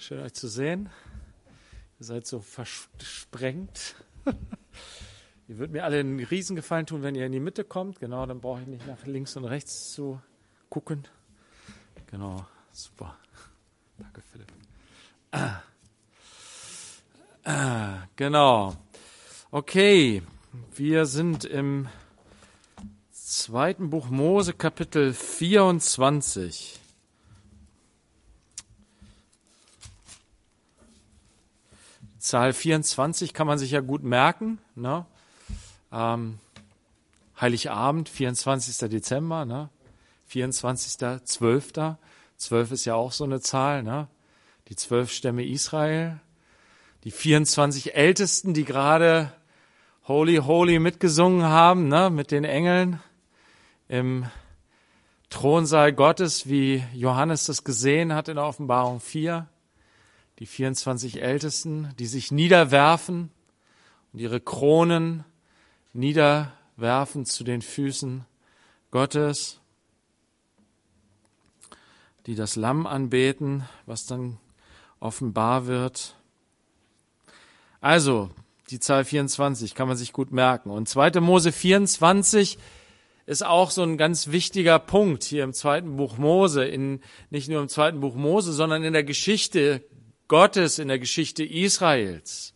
Schön euch zu sehen. Ihr seid so versprengt. ihr würdet mir alle einen Riesengefallen tun, wenn ihr in die Mitte kommt. Genau, dann brauche ich nicht nach links und rechts zu gucken. Genau, super. Danke, Philipp. Ah. Ah, genau. Okay, wir sind im zweiten Buch Mose, Kapitel 24. Zahl 24 kann man sich ja gut merken. Ne? Ähm, Heiligabend, 24. Dezember, ne? 24. 12. 12 ist ja auch so eine Zahl, ne? Die zwölf Stämme Israel, die 24 Ältesten, die gerade Holy, Holy mitgesungen haben, ne? Mit den Engeln im Thronsaal Gottes, wie Johannes das gesehen hat in der Offenbarung 4 die 24 Ältesten, die sich niederwerfen und ihre Kronen niederwerfen zu den Füßen Gottes, die das Lamm anbeten, was dann offenbar wird. Also, die Zahl 24 kann man sich gut merken. Und 2. Mose 24 ist auch so ein ganz wichtiger Punkt hier im zweiten Buch Mose, in, nicht nur im zweiten Buch Mose, sondern in der Geschichte Gottes in der Geschichte Israels.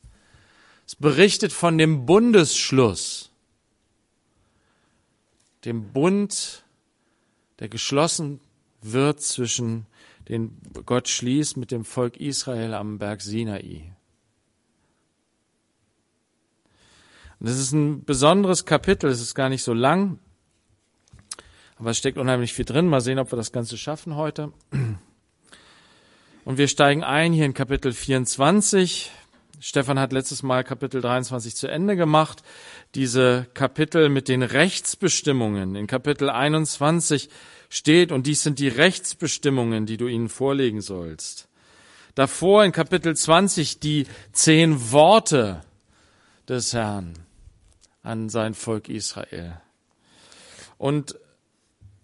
Es berichtet von dem Bundesschluss, dem Bund, der geschlossen wird zwischen den Gott schließt mit dem Volk Israel am Berg Sinai. Und das ist ein besonderes Kapitel, es ist gar nicht so lang, aber es steckt unheimlich viel drin. Mal sehen, ob wir das Ganze schaffen heute. Und wir steigen ein hier in Kapitel 24. Stefan hat letztes Mal Kapitel 23 zu Ende gemacht. Diese Kapitel mit den Rechtsbestimmungen. In Kapitel 21 steht, und dies sind die Rechtsbestimmungen, die du ihnen vorlegen sollst. Davor in Kapitel 20 die zehn Worte des Herrn an sein Volk Israel. Und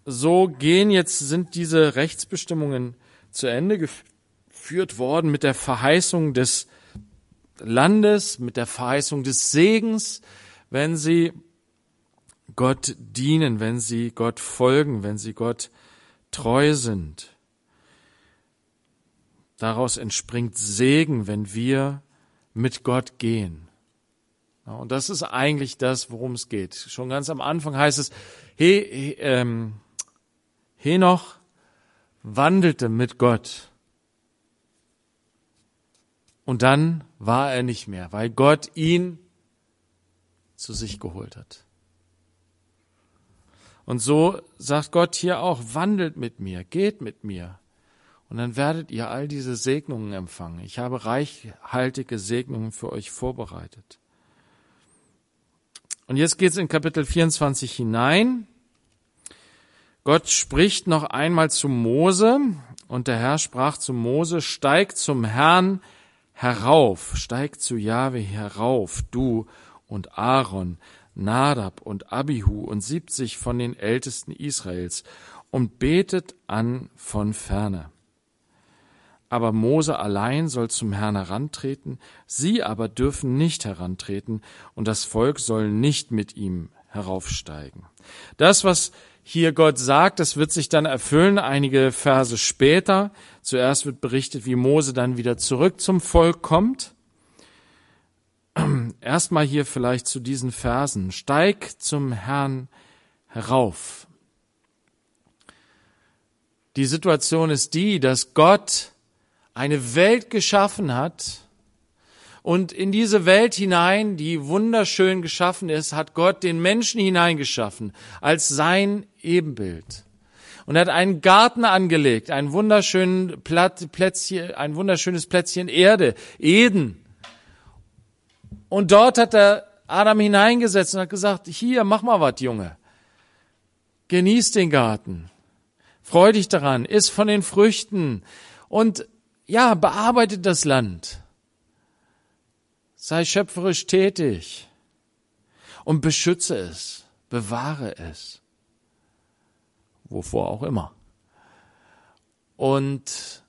so gehen jetzt, sind diese Rechtsbestimmungen zu Ende geführt geführt worden mit der Verheißung des Landes, mit der Verheißung des Segens, wenn sie Gott dienen, wenn sie Gott folgen, wenn sie Gott treu sind. Daraus entspringt Segen, wenn wir mit Gott gehen. Und das ist eigentlich das, worum es geht. Schon ganz am Anfang heißt es, He, ähm, Henoch wandelte mit Gott. Und dann war er nicht mehr, weil Gott ihn zu sich geholt hat. Und so sagt Gott hier auch, wandelt mit mir, geht mit mir. Und dann werdet ihr all diese Segnungen empfangen. Ich habe reichhaltige Segnungen für euch vorbereitet. Und jetzt geht's in Kapitel 24 hinein. Gott spricht noch einmal zu Mose und der Herr sprach zu Mose, steig zum Herrn, herauf, steigt zu Jahwe herauf, du und Aaron, Nadab und Abihu und siebzig von den Ältesten Israels und betet an von ferne. Aber Mose allein soll zum Herrn herantreten, sie aber dürfen nicht herantreten und das Volk soll nicht mit ihm heraufsteigen. Das, was hier Gott sagt, das wird sich dann erfüllen, einige Verse später. Zuerst wird berichtet, wie Mose dann wieder zurück zum Volk kommt. Erstmal hier vielleicht zu diesen Versen. Steig zum Herrn herauf. Die Situation ist die, dass Gott eine Welt geschaffen hat, und in diese Welt hinein, die wunderschön geschaffen ist, hat Gott den Menschen hineingeschaffen als sein Ebenbild. Und er hat einen Garten angelegt, ein, wunderschönen Plätzchen, ein wunderschönes Plätzchen Erde, Eden. Und dort hat er Adam hineingesetzt und hat gesagt, hier, mach mal was, Junge. Genieß den Garten. Freu dich daran, iss von den Früchten und ja, bearbeitet das Land. Sei schöpferisch tätig und beschütze es, bewahre es, wovor auch immer. Und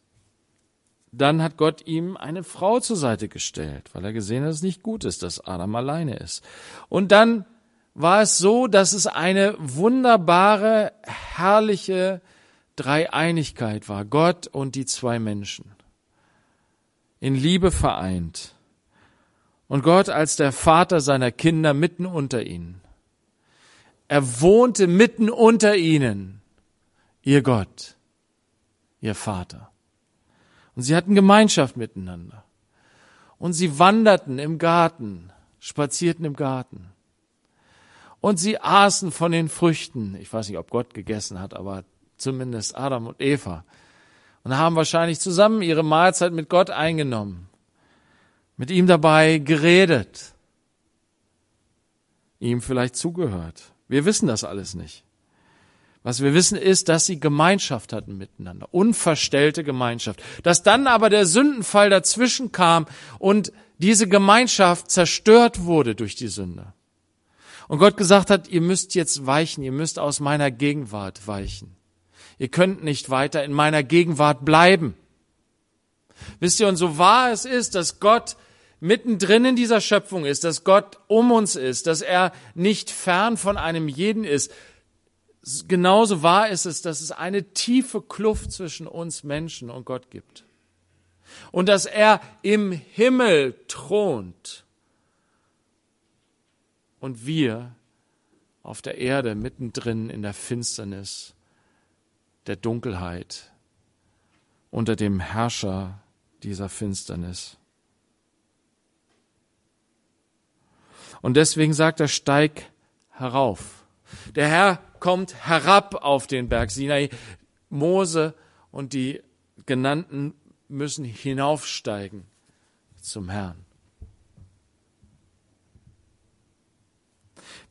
dann hat Gott ihm eine Frau zur Seite gestellt, weil er gesehen hat, dass es nicht gut ist, dass Adam alleine ist. Und dann war es so, dass es eine wunderbare, herrliche Dreieinigkeit war. Gott und die zwei Menschen. In Liebe vereint. Und Gott als der Vater seiner Kinder mitten unter ihnen. Er wohnte mitten unter ihnen. Ihr Gott. Ihr Vater. Und sie hatten Gemeinschaft miteinander. Und sie wanderten im Garten, spazierten im Garten. Und sie aßen von den Früchten. Ich weiß nicht, ob Gott gegessen hat, aber zumindest Adam und Eva. Und haben wahrscheinlich zusammen ihre Mahlzeit mit Gott eingenommen. Mit ihm dabei geredet. Ihm vielleicht zugehört. Wir wissen das alles nicht. Was wir wissen ist, dass sie Gemeinschaft hatten miteinander, unverstellte Gemeinschaft. Dass dann aber der Sündenfall dazwischen kam und diese Gemeinschaft zerstört wurde durch die Sünde. Und Gott gesagt hat, ihr müsst jetzt weichen, ihr müsst aus meiner Gegenwart weichen. Ihr könnt nicht weiter in meiner Gegenwart bleiben. Wisst ihr, und so wahr es ist, dass Gott mittendrin in dieser Schöpfung ist, dass Gott um uns ist, dass er nicht fern von einem jeden ist, genauso wahr ist es, dass es eine tiefe Kluft zwischen uns Menschen und Gott gibt. Und dass er im Himmel thront und wir auf der Erde mittendrin in der Finsternis der Dunkelheit unter dem Herrscher dieser Finsternis. Und deswegen sagt er, steig herauf. Der Herr kommt herab auf den Berg Sinai. Mose und die genannten müssen hinaufsteigen zum Herrn.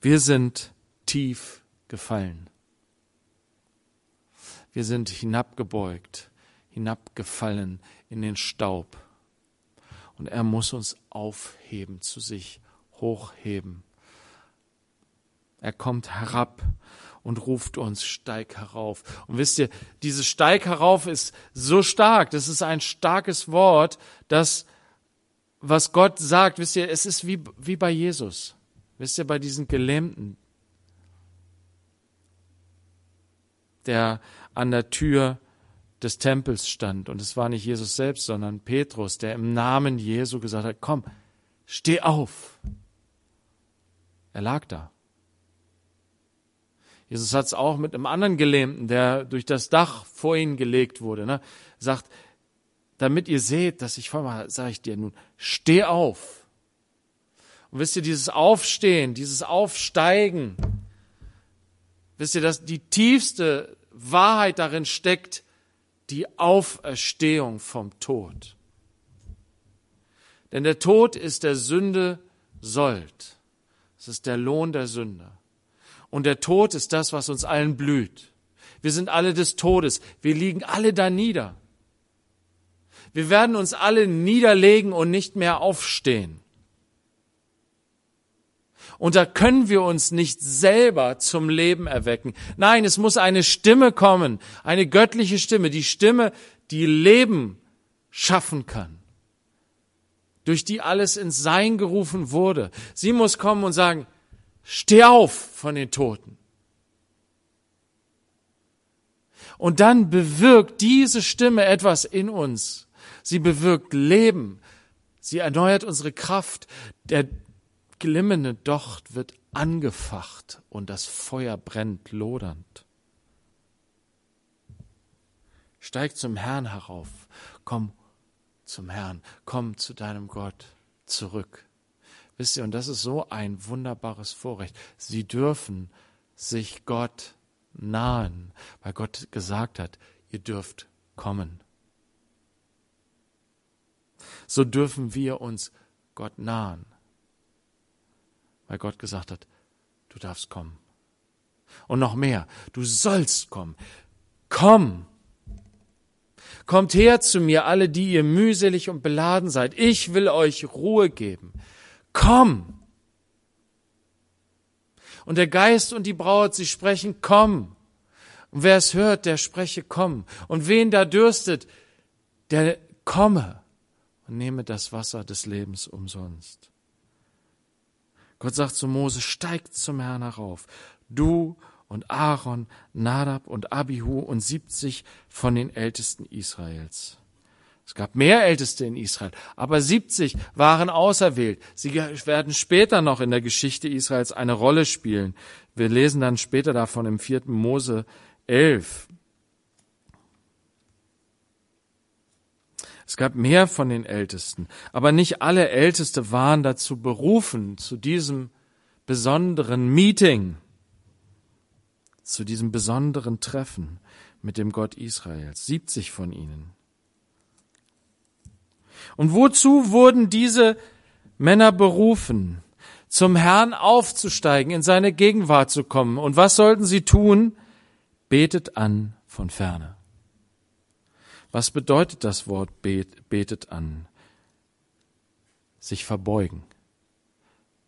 Wir sind tief gefallen. Wir sind hinabgebeugt, hinabgefallen in den Staub. Und er muss uns aufheben zu sich, hochheben. Er kommt herab und ruft uns, steig herauf. Und wisst ihr, dieses steig herauf ist so stark, das ist ein starkes Wort, das, was Gott sagt, wisst ihr, es ist wie, wie bei Jesus. Wisst ihr, bei diesen Gelähmten, der an der Tür des Tempels stand. Und es war nicht Jesus selbst, sondern Petrus, der im Namen Jesu gesagt hat, komm, steh auf. Er lag da. Jesus hat es auch mit einem anderen Gelähmten, der durch das Dach vor ihn gelegt wurde, ne, sagt, damit ihr seht, dass ich vormache, sage ich dir nun, steh auf. Und wisst ihr, dieses Aufstehen, dieses Aufsteigen, wisst ihr, dass die tiefste Wahrheit darin steckt, die Auferstehung vom Tod. Denn der Tod ist der Sünde Sold. Es ist der Lohn der Sünder. Und der Tod ist das, was uns allen blüht. Wir sind alle des Todes. Wir liegen alle da nieder. Wir werden uns alle niederlegen und nicht mehr aufstehen. Und da können wir uns nicht selber zum Leben erwecken. Nein, es muss eine Stimme kommen, eine göttliche Stimme, die Stimme, die Leben schaffen kann, durch die alles ins Sein gerufen wurde. Sie muss kommen und sagen, Steh auf von den Toten. Und dann bewirkt diese Stimme etwas in uns. Sie bewirkt Leben. Sie erneuert unsere Kraft. Der glimmende Docht wird angefacht und das Feuer brennt lodernd. Steig zum Herrn herauf. Komm zum Herrn. Komm zu deinem Gott zurück. Wisst ihr, und das ist so ein wunderbares Vorrecht. Sie dürfen sich Gott nahen, weil Gott gesagt hat, ihr dürft kommen. So dürfen wir uns Gott nahen, weil Gott gesagt hat, du darfst kommen. Und noch mehr, du sollst kommen. Komm! Kommt her zu mir, alle, die ihr mühselig und beladen seid. Ich will euch Ruhe geben komm. Und der Geist und die Braut, sie sprechen, komm. Und wer es hört, der spreche, komm. Und wen da dürstet, der komme und nehme das Wasser des Lebens umsonst. Gott sagt zu Mose, steigt zum Herrn herauf, du und Aaron, Nadab und Abihu und siebzig von den Ältesten Israels. Es gab mehr Älteste in Israel, aber 70 waren auserwählt. Sie werden später noch in der Geschichte Israels eine Rolle spielen. Wir lesen dann später davon im vierten Mose 11. Es gab mehr von den Ältesten, aber nicht alle Älteste waren dazu berufen, zu diesem besonderen Meeting, zu diesem besonderen Treffen mit dem Gott Israels. 70 von ihnen. Und wozu wurden diese Männer berufen? Zum Herrn aufzusteigen, in seine Gegenwart zu kommen. Und was sollten sie tun? Betet an von ferne. Was bedeutet das Wort betet an? Sich verbeugen.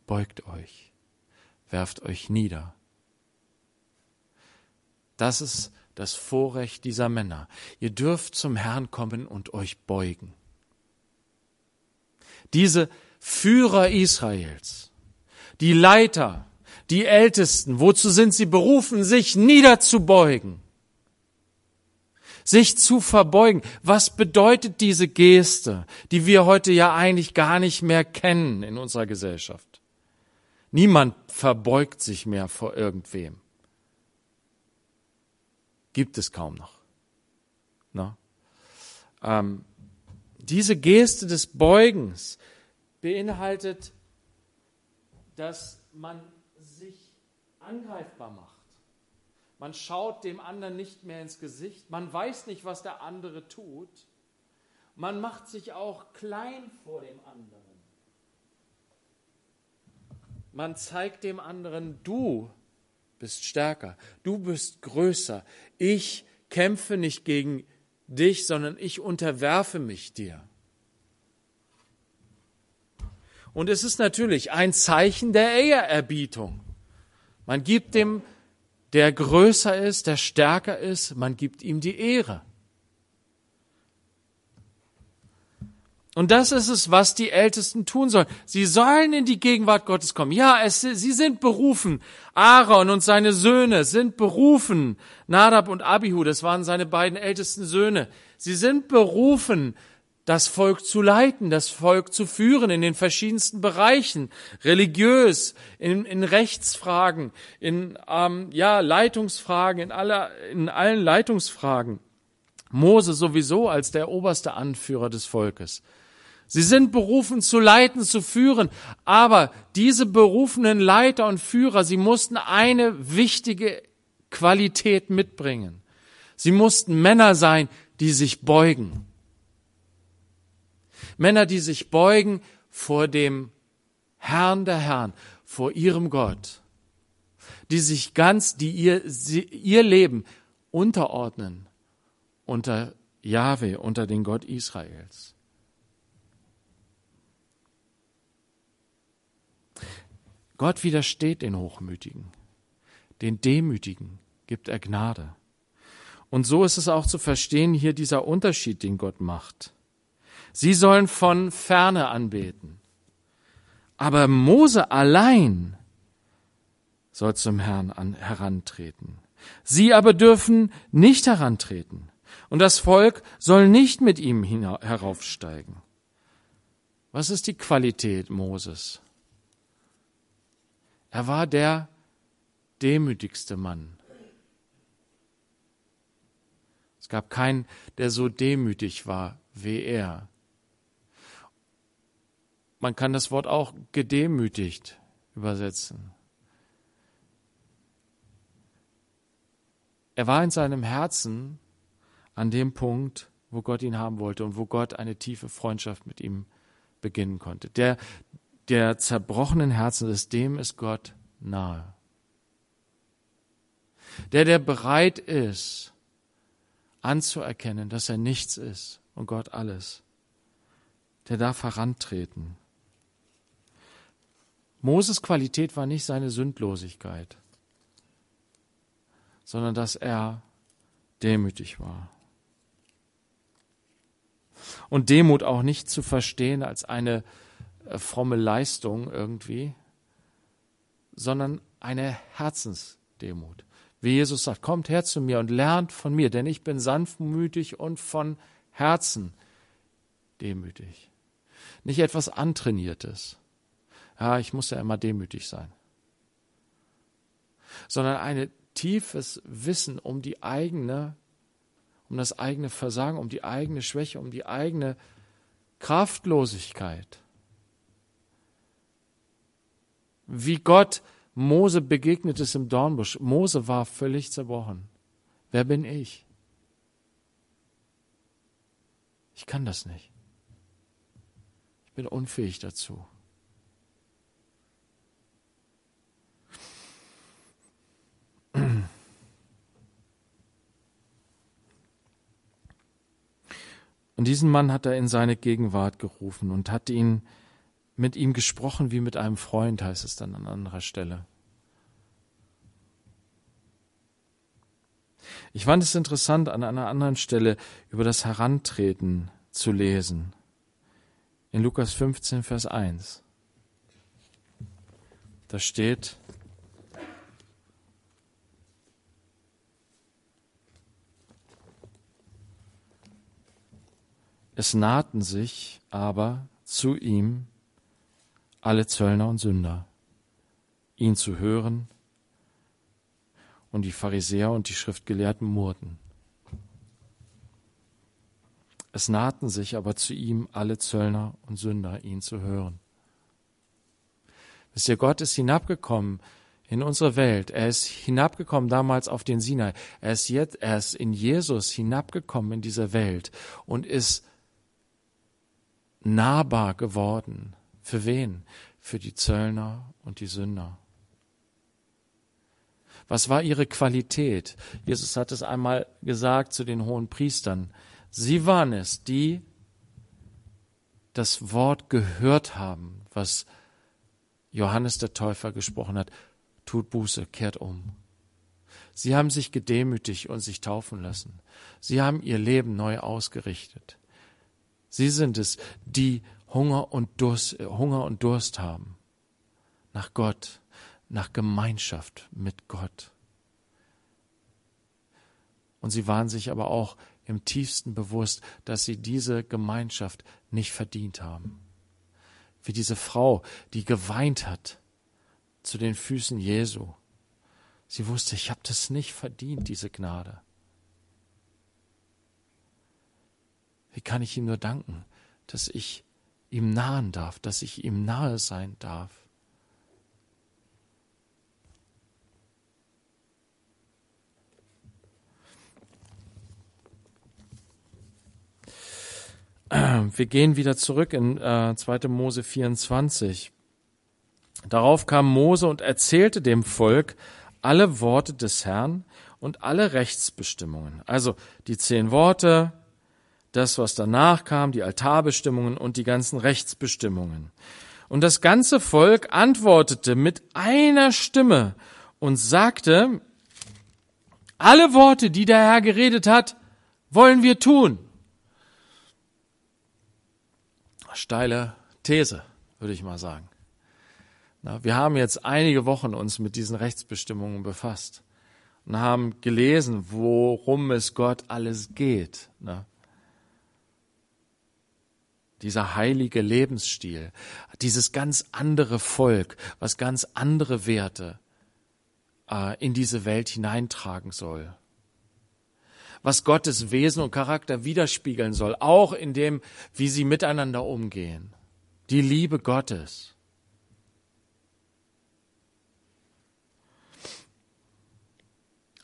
Beugt euch. Werft euch nieder. Das ist das Vorrecht dieser Männer. Ihr dürft zum Herrn kommen und euch beugen diese Führer Israels, die Leiter, die Ältesten, wozu sind sie berufen, sich niederzubeugen, sich zu verbeugen. Was bedeutet diese Geste, die wir heute ja eigentlich gar nicht mehr kennen in unserer Gesellschaft? Niemand verbeugt sich mehr vor irgendwem. Gibt es kaum noch. Na? Ähm, diese Geste des Beugens beinhaltet, dass man sich angreifbar macht. Man schaut dem anderen nicht mehr ins Gesicht. Man weiß nicht, was der andere tut. Man macht sich auch klein vor dem anderen. Man zeigt dem anderen, du bist stärker, du bist größer. Ich kämpfe nicht gegen dich, sondern ich unterwerfe mich dir. Und es ist natürlich ein Zeichen der Ehrerbietung. Man gibt dem, der größer ist, der stärker ist, man gibt ihm die Ehre. Und das ist es, was die Ältesten tun sollen. Sie sollen in die Gegenwart Gottes kommen. Ja, es, sie sind berufen. Aaron und seine Söhne sind berufen. Nadab und Abihu, das waren seine beiden ältesten Söhne. Sie sind berufen, das Volk zu leiten, das Volk zu führen in den verschiedensten Bereichen, religiös, in, in Rechtsfragen, in ähm, ja Leitungsfragen, in aller, in allen Leitungsfragen. Mose sowieso als der oberste Anführer des Volkes. Sie sind berufen zu leiten, zu führen, aber diese berufenen Leiter und Führer, sie mussten eine wichtige Qualität mitbringen. Sie mussten Männer sein, die sich beugen. Männer, die sich beugen vor dem Herrn der Herren, vor ihrem Gott, die sich ganz, die ihr, sie, ihr Leben unterordnen unter Jahwe, unter den Gott Israels. Gott widersteht den Hochmütigen, den Demütigen gibt er Gnade. Und so ist es auch zu verstehen hier dieser Unterschied, den Gott macht. Sie sollen von ferne anbeten. Aber Mose allein soll zum Herrn an, herantreten. Sie aber dürfen nicht herantreten. Und das Volk soll nicht mit ihm heraufsteigen. Was ist die Qualität Moses? Er war der demütigste Mann. Es gab keinen, der so demütig war wie er. Man kann das Wort auch gedemütigt übersetzen. Er war in seinem Herzen an dem Punkt, wo Gott ihn haben wollte und wo Gott eine tiefe Freundschaft mit ihm beginnen konnte. Der, der zerbrochenen Herzen ist, dem ist Gott nahe. Der, der bereit ist, anzuerkennen, dass er nichts ist und Gott alles, der darf herantreten. Moses Qualität war nicht seine Sündlosigkeit, sondern dass er demütig war. Und Demut auch nicht zu verstehen als eine fromme Leistung irgendwie, sondern eine Herzensdemut. Wie Jesus sagt, kommt her zu mir und lernt von mir, denn ich bin sanftmütig und von Herzen demütig. Nicht etwas Antrainiertes. Ja, ich muss ja immer demütig sein. Sondern ein tiefes Wissen um die eigene, um das eigene Versagen, um die eigene Schwäche, um die eigene Kraftlosigkeit. Wie Gott Mose begegnet es im Dornbusch. Mose war völlig zerbrochen. Wer bin ich? Ich kann das nicht. Ich bin unfähig dazu. Und diesen Mann hat er in seine Gegenwart gerufen und hat ihn mit ihm gesprochen wie mit einem Freund, heißt es dann an anderer Stelle. Ich fand es interessant, an einer anderen Stelle über das Herantreten zu lesen. In Lukas 15, Vers 1. Da steht, es nahten sich aber zu ihm alle Zöllner und Sünder, ihn zu hören, und die Pharisäer und die Schriftgelehrten murrten. Es nahten sich aber zu ihm alle Zöllner und Sünder, ihn zu hören. Wisst ihr, Gott ist hinabgekommen in unsere Welt. Er ist hinabgekommen damals auf den Sinai. Er ist jetzt, er ist in Jesus hinabgekommen in diese Welt und ist nahbar geworden. Für wen? Für die Zöllner und die Sünder. Was war ihre Qualität? Jesus hat es einmal gesagt zu den hohen Priestern. Sie waren es, die das Wort gehört haben, was Johannes der Täufer gesprochen hat. Tut Buße, kehrt um. Sie haben sich gedemütigt und sich taufen lassen. Sie haben ihr Leben neu ausgerichtet. Sie sind es, die Hunger und Durst, Hunger und Durst haben nach Gott, nach Gemeinschaft mit Gott. Und sie waren sich aber auch im tiefsten bewusst, dass sie diese Gemeinschaft nicht verdient haben. Wie diese Frau, die geweint hat zu den Füßen Jesu. Sie wusste, ich habe das nicht verdient, diese Gnade. Wie kann ich ihm nur danken, dass ich ihm nahen darf, dass ich ihm nahe sein darf? Wir gehen wieder zurück in äh, 2. Mose 24. Darauf kam Mose und erzählte dem Volk alle Worte des Herrn und alle Rechtsbestimmungen. Also die zehn Worte, das, was danach kam, die Altarbestimmungen und die ganzen Rechtsbestimmungen. Und das ganze Volk antwortete mit einer Stimme und sagte, alle Worte, die der Herr geredet hat, wollen wir tun. Steile These, würde ich mal sagen. Na, wir haben jetzt einige Wochen uns mit diesen Rechtsbestimmungen befasst und haben gelesen, worum es Gott alles geht. Na, dieser heilige Lebensstil, dieses ganz andere Volk, was ganz andere Werte äh, in diese Welt hineintragen soll. Was Gottes Wesen und Charakter widerspiegeln soll, auch in dem, wie sie miteinander umgehen. Die Liebe Gottes.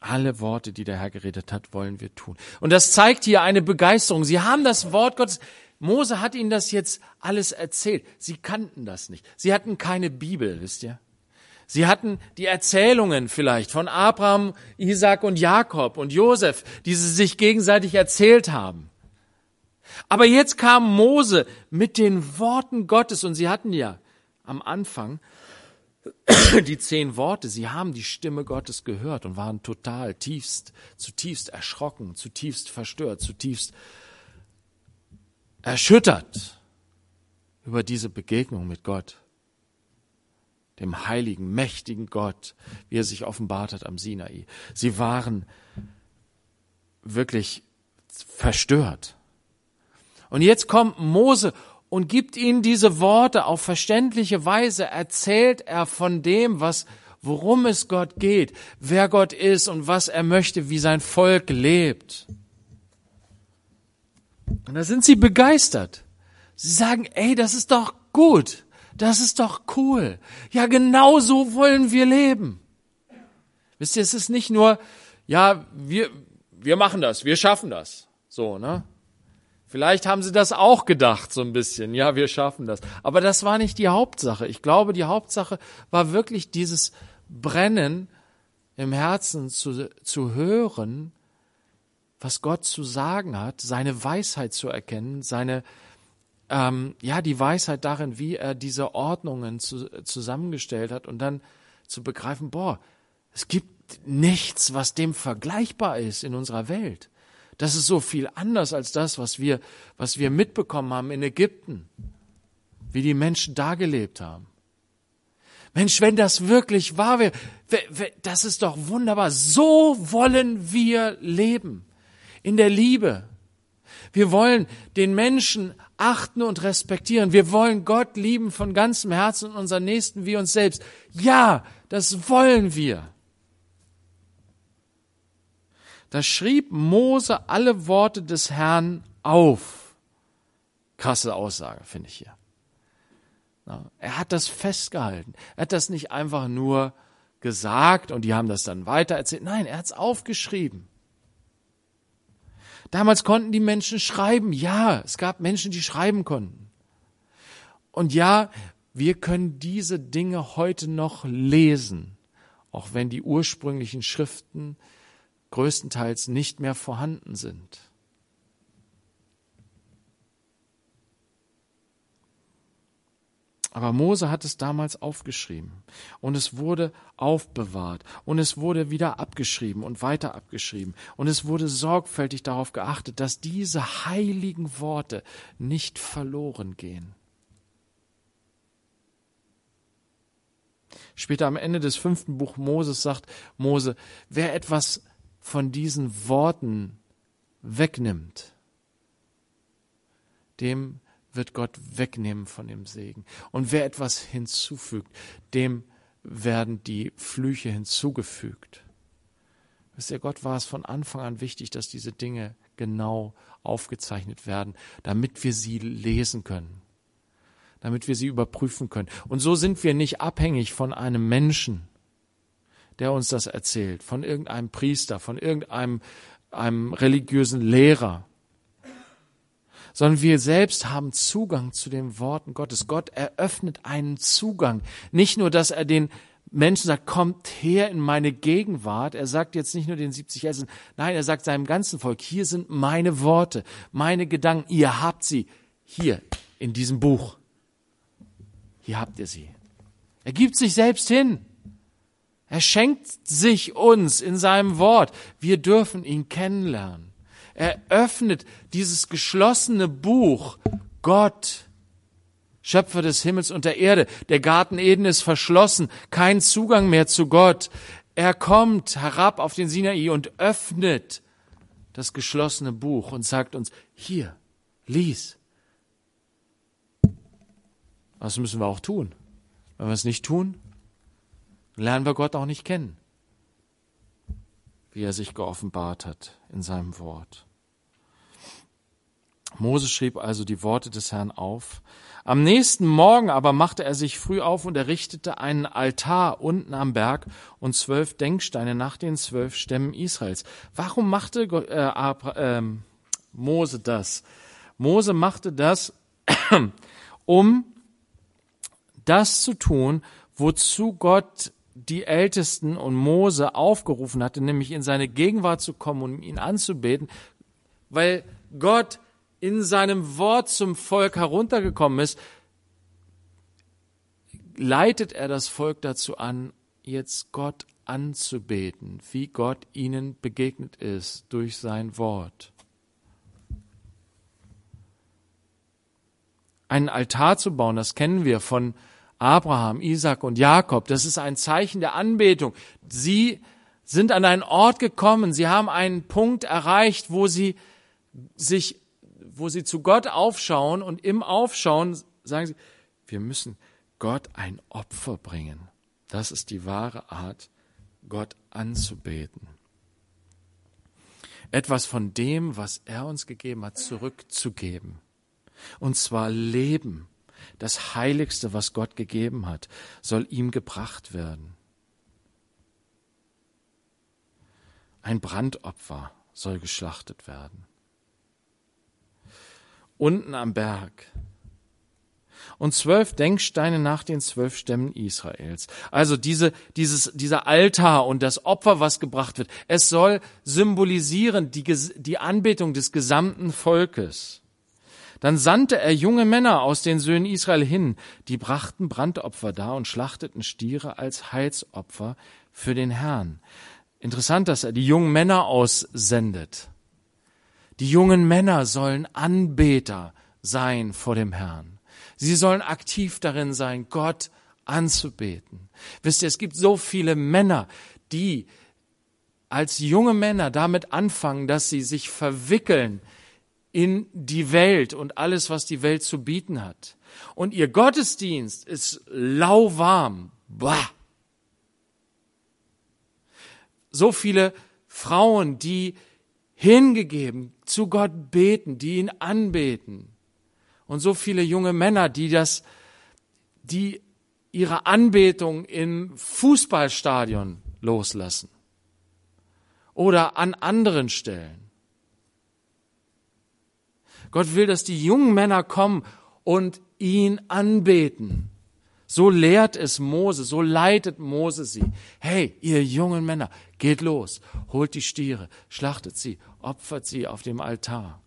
Alle Worte, die der Herr geredet hat, wollen wir tun. Und das zeigt hier eine Begeisterung. Sie haben das Wort Gottes, Mose hat ihnen das jetzt alles erzählt. Sie kannten das nicht. Sie hatten keine Bibel, wisst ihr? Sie hatten die Erzählungen vielleicht von Abraham, Isaac und Jakob und Josef, die sie sich gegenseitig erzählt haben. Aber jetzt kam Mose mit den Worten Gottes und sie hatten ja am Anfang die zehn Worte, sie haben die Stimme Gottes gehört und waren total tiefst, zutiefst erschrocken, zutiefst verstört, zutiefst erschüttert über diese Begegnung mit Gott, dem heiligen, mächtigen Gott, wie er sich offenbart hat am Sinai. Sie waren wirklich verstört. Und jetzt kommt Mose und gibt ihnen diese Worte auf verständliche Weise, erzählt er von dem, was, worum es Gott geht, wer Gott ist und was er möchte, wie sein Volk lebt. Und da sind sie begeistert. Sie sagen, ey, das ist doch gut. Das ist doch cool. Ja, genau so wollen wir leben. Wisst ihr, es ist nicht nur, ja, wir, wir machen das, wir schaffen das. So, ne? Vielleicht haben sie das auch gedacht, so ein bisschen. Ja, wir schaffen das. Aber das war nicht die Hauptsache. Ich glaube, die Hauptsache war wirklich dieses Brennen im Herzen zu, zu hören, was Gott zu sagen hat, seine Weisheit zu erkennen, seine, ähm, ja, die Weisheit darin, wie er diese Ordnungen zu, zusammengestellt hat und dann zu begreifen, boah, es gibt nichts, was dem vergleichbar ist in unserer Welt. Das ist so viel anders als das, was wir, was wir mitbekommen haben in Ägypten, wie die Menschen da gelebt haben. Mensch, wenn das wirklich wahr wäre, das ist doch wunderbar. So wollen wir leben. In der Liebe. Wir wollen den Menschen achten und respektieren. Wir wollen Gott lieben von ganzem Herzen und unseren Nächsten wie uns selbst. Ja, das wollen wir. Da schrieb Mose alle Worte des Herrn auf. Krasse Aussage, finde ich hier. Er hat das festgehalten. Er hat das nicht einfach nur gesagt und die haben das dann weiter erzählt. Nein, er hat es aufgeschrieben. Damals konnten die Menschen schreiben. Ja, es gab Menschen, die schreiben konnten. Und ja, wir können diese Dinge heute noch lesen, auch wenn die ursprünglichen Schriften größtenteils nicht mehr vorhanden sind. Aber Mose hat es damals aufgeschrieben. Und es wurde aufbewahrt. Und es wurde wieder abgeschrieben und weiter abgeschrieben. Und es wurde sorgfältig darauf geachtet, dass diese heiligen Worte nicht verloren gehen. Später am Ende des fünften Buch Moses sagt Mose, wer etwas von diesen Worten wegnimmt, dem wird Gott wegnehmen von dem Segen. Und wer etwas hinzufügt, dem werden die Flüche hinzugefügt. Wisst ihr, Gott war es von Anfang an wichtig, dass diese Dinge genau aufgezeichnet werden, damit wir sie lesen können, damit wir sie überprüfen können. Und so sind wir nicht abhängig von einem Menschen, der uns das erzählt, von irgendeinem Priester, von irgendeinem einem religiösen Lehrer, sondern wir selbst haben Zugang zu den Worten Gottes. Gott eröffnet einen Zugang. Nicht nur, dass er den Menschen sagt, kommt her in meine Gegenwart. Er sagt jetzt nicht nur den 70 Ältesten, nein, er sagt seinem ganzen Volk, hier sind meine Worte, meine Gedanken, ihr habt sie hier in diesem Buch. Hier habt ihr sie. Er gibt sich selbst hin. Er schenkt sich uns in seinem Wort. Wir dürfen ihn kennenlernen. Er öffnet dieses geschlossene Buch. Gott, Schöpfer des Himmels und der Erde. Der Garten Eden ist verschlossen. Kein Zugang mehr zu Gott. Er kommt herab auf den Sinai und öffnet das geschlossene Buch und sagt uns, hier, lies. Was müssen wir auch tun? Wenn wir es nicht tun, lernen wir Gott auch nicht kennen, wie er sich geoffenbart hat in seinem Wort. Mose schrieb also die Worte des Herrn auf. Am nächsten Morgen aber machte er sich früh auf und errichtete einen Altar unten am Berg und zwölf Denksteine nach den zwölf Stämmen Israels. Warum machte äh, äh, Mose das? Mose machte das, um das zu tun, wozu Gott die Ältesten und Mose aufgerufen hatte, nämlich in seine Gegenwart zu kommen und ihn anzubeten, weil Gott in seinem Wort zum Volk heruntergekommen ist, leitet er das Volk dazu an, jetzt Gott anzubeten, wie Gott ihnen begegnet ist durch sein Wort. einen Altar zu bauen. Das kennen wir von Abraham, Isaac und Jakob. Das ist ein Zeichen der Anbetung. Sie sind an einen Ort gekommen. Sie haben einen Punkt erreicht, wo sie sich, wo sie zu Gott aufschauen und im Aufschauen sagen sie, wir müssen Gott ein Opfer bringen. Das ist die wahre Art, Gott anzubeten. Etwas von dem, was er uns gegeben hat, zurückzugeben. Und zwar Leben. Das Heiligste, was Gott gegeben hat, soll ihm gebracht werden. Ein Brandopfer soll geschlachtet werden. Unten am Berg und zwölf Denksteine nach den zwölf Stämmen Israels. Also diese, dieses, dieser Altar und das Opfer, was gebracht wird, es soll symbolisieren die, die Anbetung des gesamten Volkes. Dann sandte er junge Männer aus den Söhnen Israel hin, die brachten Brandopfer dar und schlachteten Stiere als Heilsopfer für den Herrn. Interessant, dass er die jungen Männer aussendet. Die jungen Männer sollen Anbeter sein vor dem Herrn. Sie sollen aktiv darin sein, Gott anzubeten. Wisst ihr, es gibt so viele Männer, die als junge Männer damit anfangen, dass sie sich verwickeln in die Welt und alles, was die Welt zu bieten hat. Und ihr Gottesdienst ist lauwarm. Bah. So viele Frauen, die hingegeben zu Gott beten, die ihn anbeten und so viele junge Männer, die das, die ihre Anbetung im Fußballstadion loslassen oder an anderen Stellen. Gott will, dass die jungen Männer kommen und ihn anbeten. So lehrt es Mose, so leitet Mose sie. Hey, ihr jungen Männer, geht los, holt die Stiere, schlachtet sie, opfert sie auf dem Altar.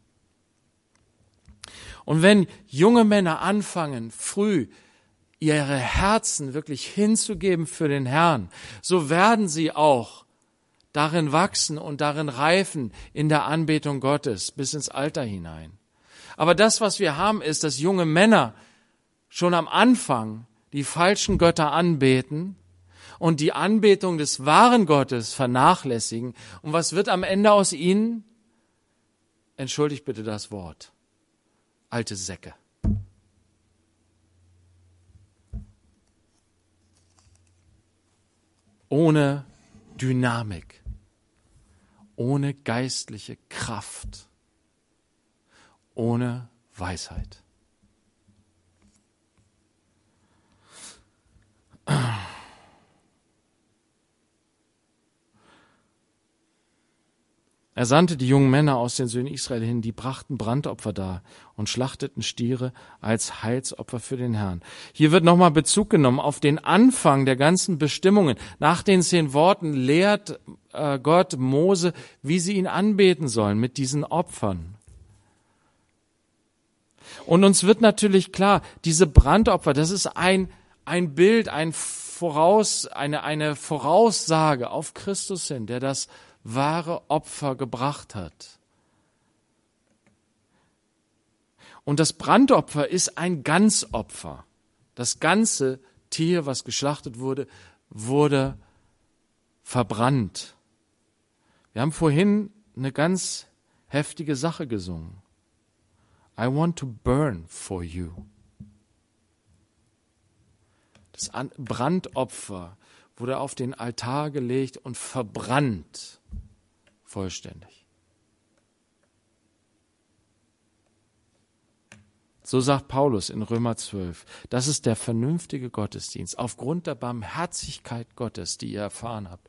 Und wenn junge Männer anfangen, früh ihre Herzen wirklich hinzugeben für den Herrn, so werden sie auch darin wachsen und darin reifen in der Anbetung Gottes bis ins Alter hinein. Aber das, was wir haben, ist, dass junge Männer schon am Anfang die falschen Götter anbeten und die Anbetung des wahren Gottes vernachlässigen. Und was wird am Ende aus ihnen? Entschuldigt bitte das Wort alte Säcke. Ohne Dynamik, ohne geistliche Kraft, ohne Weisheit. Er sandte die jungen Männer aus den Söhnen Israel hin, die brachten Brandopfer dar und schlachteten Stiere als Heilsopfer für den Herrn. Hier wird nochmal Bezug genommen auf den Anfang der ganzen Bestimmungen. Nach den zehn Worten lehrt äh, Gott Mose, wie sie ihn anbeten sollen mit diesen Opfern. Und uns wird natürlich klar, diese Brandopfer, das ist ein, ein Bild, ein Voraus, eine, eine Voraussage auf Christus hin, der das wahre Opfer gebracht hat. Und das Brandopfer ist ein Ganzopfer. Das ganze Tier, was geschlachtet wurde, wurde verbrannt. Wir haben vorhin eine ganz heftige Sache gesungen. I want to burn for you. Das Brandopfer wurde auf den Altar gelegt und verbrannt vollständig. So sagt Paulus in Römer 12, das ist der vernünftige Gottesdienst. Aufgrund der Barmherzigkeit Gottes, die ihr erfahren habt,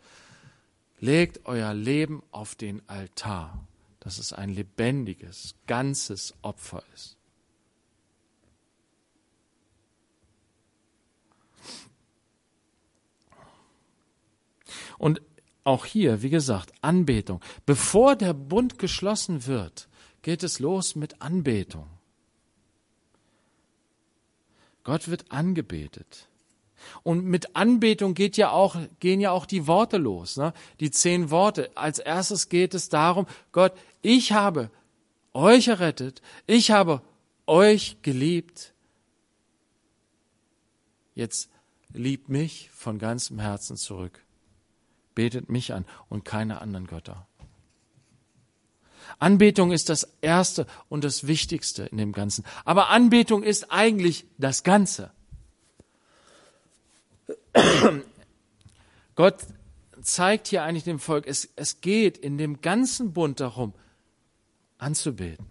legt euer Leben auf den Altar, dass es ein lebendiges, ganzes Opfer ist. Und auch hier, wie gesagt, Anbetung. Bevor der Bund geschlossen wird, geht es los mit Anbetung. Gott wird angebetet. Und mit Anbetung geht ja auch, gehen ja auch die Worte los, ne? die zehn Worte. Als erstes geht es darum, Gott, ich habe euch errettet, ich habe euch geliebt, Jetzt liebt mich von ganzem Herzen zurück. Betet mich an und keine anderen Götter. Anbetung ist das Erste und das Wichtigste in dem Ganzen. Aber Anbetung ist eigentlich das Ganze. Gott zeigt hier eigentlich dem Volk, es, es geht in dem ganzen Bund darum, anzubeten,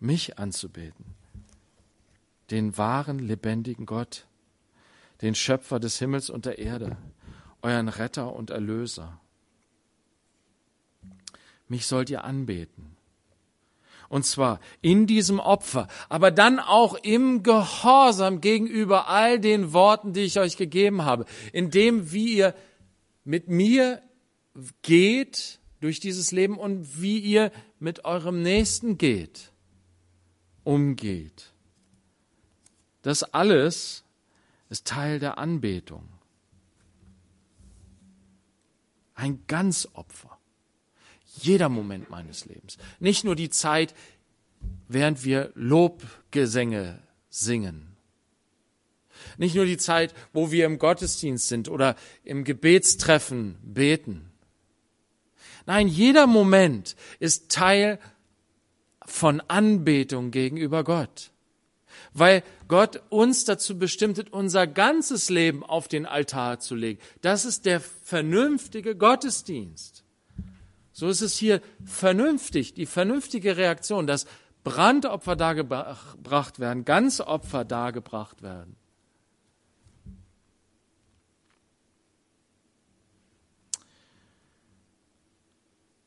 mich anzubeten, den wahren, lebendigen Gott, den Schöpfer des Himmels und der Erde, euren Retter und Erlöser. Mich sollt ihr anbeten. Und zwar in diesem Opfer, aber dann auch im Gehorsam gegenüber all den Worten, die ich euch gegeben habe, in dem, wie ihr mit mir geht durch dieses Leben und wie ihr mit eurem Nächsten geht, umgeht. Das alles ist Teil der Anbetung. Ein Ganzopfer. Jeder Moment meines Lebens. Nicht nur die Zeit, während wir Lobgesänge singen. Nicht nur die Zeit, wo wir im Gottesdienst sind oder im Gebetstreffen beten. Nein, jeder Moment ist Teil von Anbetung gegenüber Gott. Weil Gott uns dazu bestimmt hat, unser ganzes Leben auf den Altar zu legen. Das ist der vernünftige Gottesdienst. So ist es hier vernünftig, die vernünftige Reaktion, dass Brandopfer dargebracht werden, Ganzopfer dargebracht werden.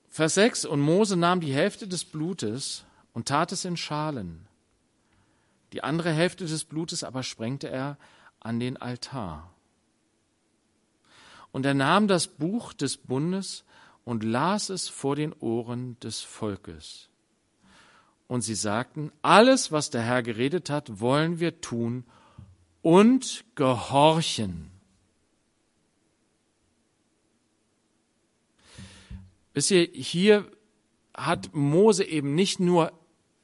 Vers 6, und Mose nahm die Hälfte des Blutes und tat es in Schalen. Die andere Hälfte des Blutes aber sprengte er an den Altar. Und er nahm das Buch des Bundes und las es vor den Ohren des Volkes. Und sie sagten, alles, was der Herr geredet hat, wollen wir tun und gehorchen. Wisst ihr, hier hat Mose eben nicht nur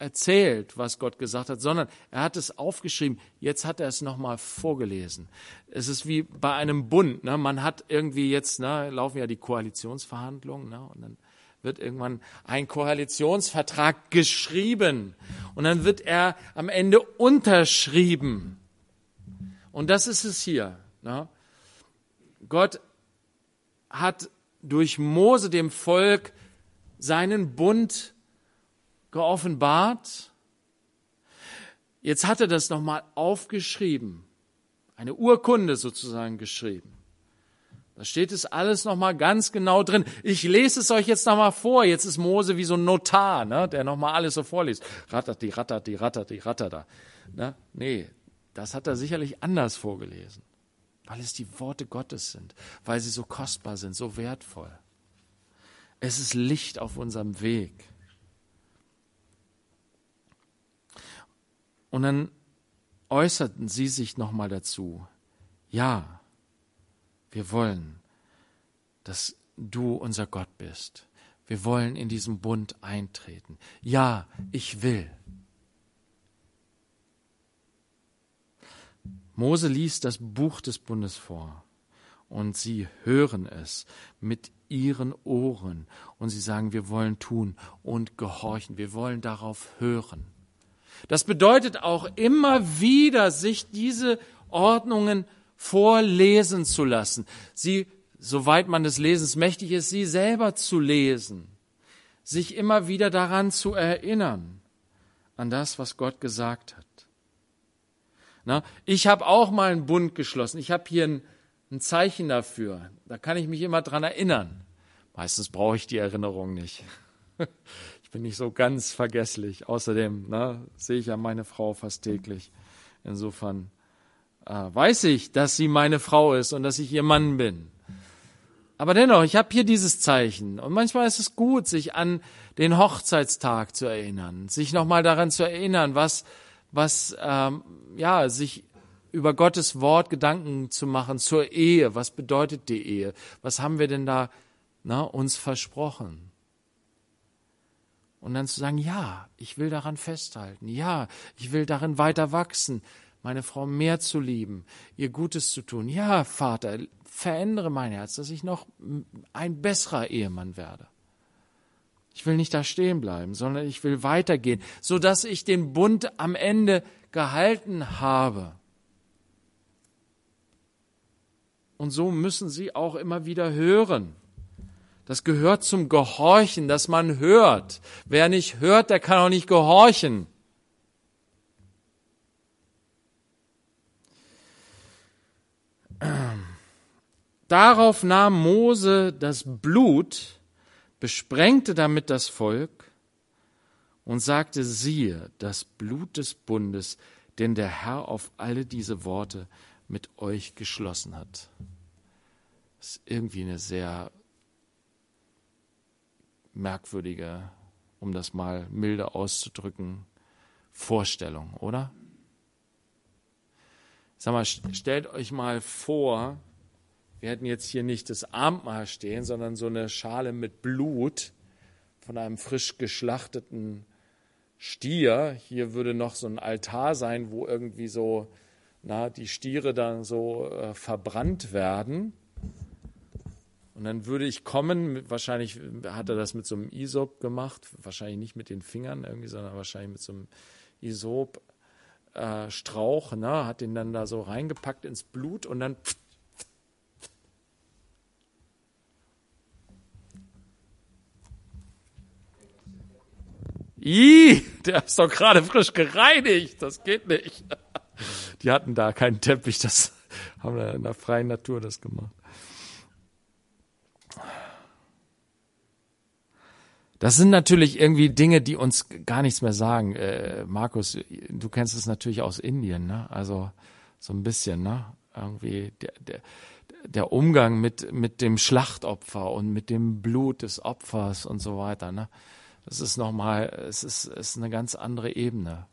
erzählt, was Gott gesagt hat, sondern er hat es aufgeschrieben. Jetzt hat er es nochmal vorgelesen. Es ist wie bei einem Bund. Ne? Man hat irgendwie jetzt, ne, laufen ja die Koalitionsverhandlungen, ne? und dann wird irgendwann ein Koalitionsvertrag geschrieben und dann wird er am Ende unterschrieben. Und das ist es hier. Ne? Gott hat durch Mose dem Volk seinen Bund geoffenbart. Jetzt hat er das nochmal aufgeschrieben, eine Urkunde sozusagen geschrieben. Da steht es alles nochmal ganz genau drin. Ich lese es euch jetzt nochmal vor. Jetzt ist Mose wie so ein Notar, ne, der nochmal alles so vorliest. Rattert die, rattert die, rattert die, rattert da. Ne? Nee, das hat er sicherlich anders vorgelesen weil es die Worte Gottes sind, weil sie so kostbar sind, so wertvoll. Es ist Licht auf unserem Weg. Und dann äußerten sie sich nochmal dazu, ja, wir wollen, dass du unser Gott bist. Wir wollen in diesen Bund eintreten. Ja, ich will. Mose liest das Buch des Bundes vor und sie hören es mit ihren Ohren und sie sagen, wir wollen tun und gehorchen, wir wollen darauf hören. Das bedeutet auch immer wieder, sich diese Ordnungen vorlesen zu lassen, sie, soweit man des Lesens mächtig ist, sie selber zu lesen, sich immer wieder daran zu erinnern, an das, was Gott gesagt hat. Na, ich habe auch mal einen Bund geschlossen. Ich habe hier ein, ein, Zeichen dafür. Da kann ich mich immer dran erinnern. Meistens brauche ich die Erinnerung nicht. Ich bin nicht so ganz vergesslich. Außerdem na, sehe ich ja meine Frau fast täglich. Insofern äh, weiß ich, dass sie meine Frau ist und dass ich ihr Mann bin. Aber dennoch, ich habe hier dieses Zeichen. Und manchmal ist es gut, sich an den Hochzeitstag zu erinnern, sich nochmal daran zu erinnern, was was ähm, ja sich über Gottes Wort Gedanken zu machen zur Ehe. Was bedeutet die Ehe? Was haben wir denn da na, uns versprochen? Und dann zu sagen, ja, ich will daran festhalten. Ja, ich will darin weiter wachsen. meine Frau mehr zu lieben, ihr Gutes zu tun. Ja, Vater, verändere mein Herz, dass ich noch ein besserer Ehemann werde. Ich will nicht da stehen bleiben, sondern ich will weitergehen, so dass ich den Bund am Ende gehalten habe. Und so müssen sie auch immer wieder hören. Das gehört zum Gehorchen, dass man hört. Wer nicht hört, der kann auch nicht gehorchen. Darauf nahm Mose das Blut, besprengte damit das Volk und sagte, siehe, das Blut des Bundes, den der Herr auf alle diese Worte mit euch geschlossen hat. Das ist irgendwie eine sehr merkwürdige, um das mal milde auszudrücken, Vorstellung, oder? Sag mal, stellt euch mal vor, wir hätten jetzt hier nicht das Abendmahl stehen, sondern so eine Schale mit Blut von einem frisch geschlachteten Stier. Hier würde noch so ein Altar sein, wo irgendwie so na, die Stiere dann so äh, verbrannt werden. Und dann würde ich kommen, wahrscheinlich hat er das mit so einem Isop gemacht, wahrscheinlich nicht mit den Fingern irgendwie, sondern wahrscheinlich mit so einem Isop-Strauch, äh, ne, hat den dann da so reingepackt ins Blut und dann Ih, der ist doch gerade frisch gereinigt. Das geht nicht. Die hatten da keinen Teppich, das haben in der freien Natur das gemacht. Das sind natürlich irgendwie Dinge, die uns gar nichts mehr sagen. Äh, Markus, du kennst es natürlich aus Indien, ne? Also so ein bisschen, ne? Irgendwie der, der, der Umgang mit, mit dem Schlachtopfer und mit dem Blut des Opfers und so weiter, ne? Das ist nochmal, es ist, ist eine ganz andere Ebene.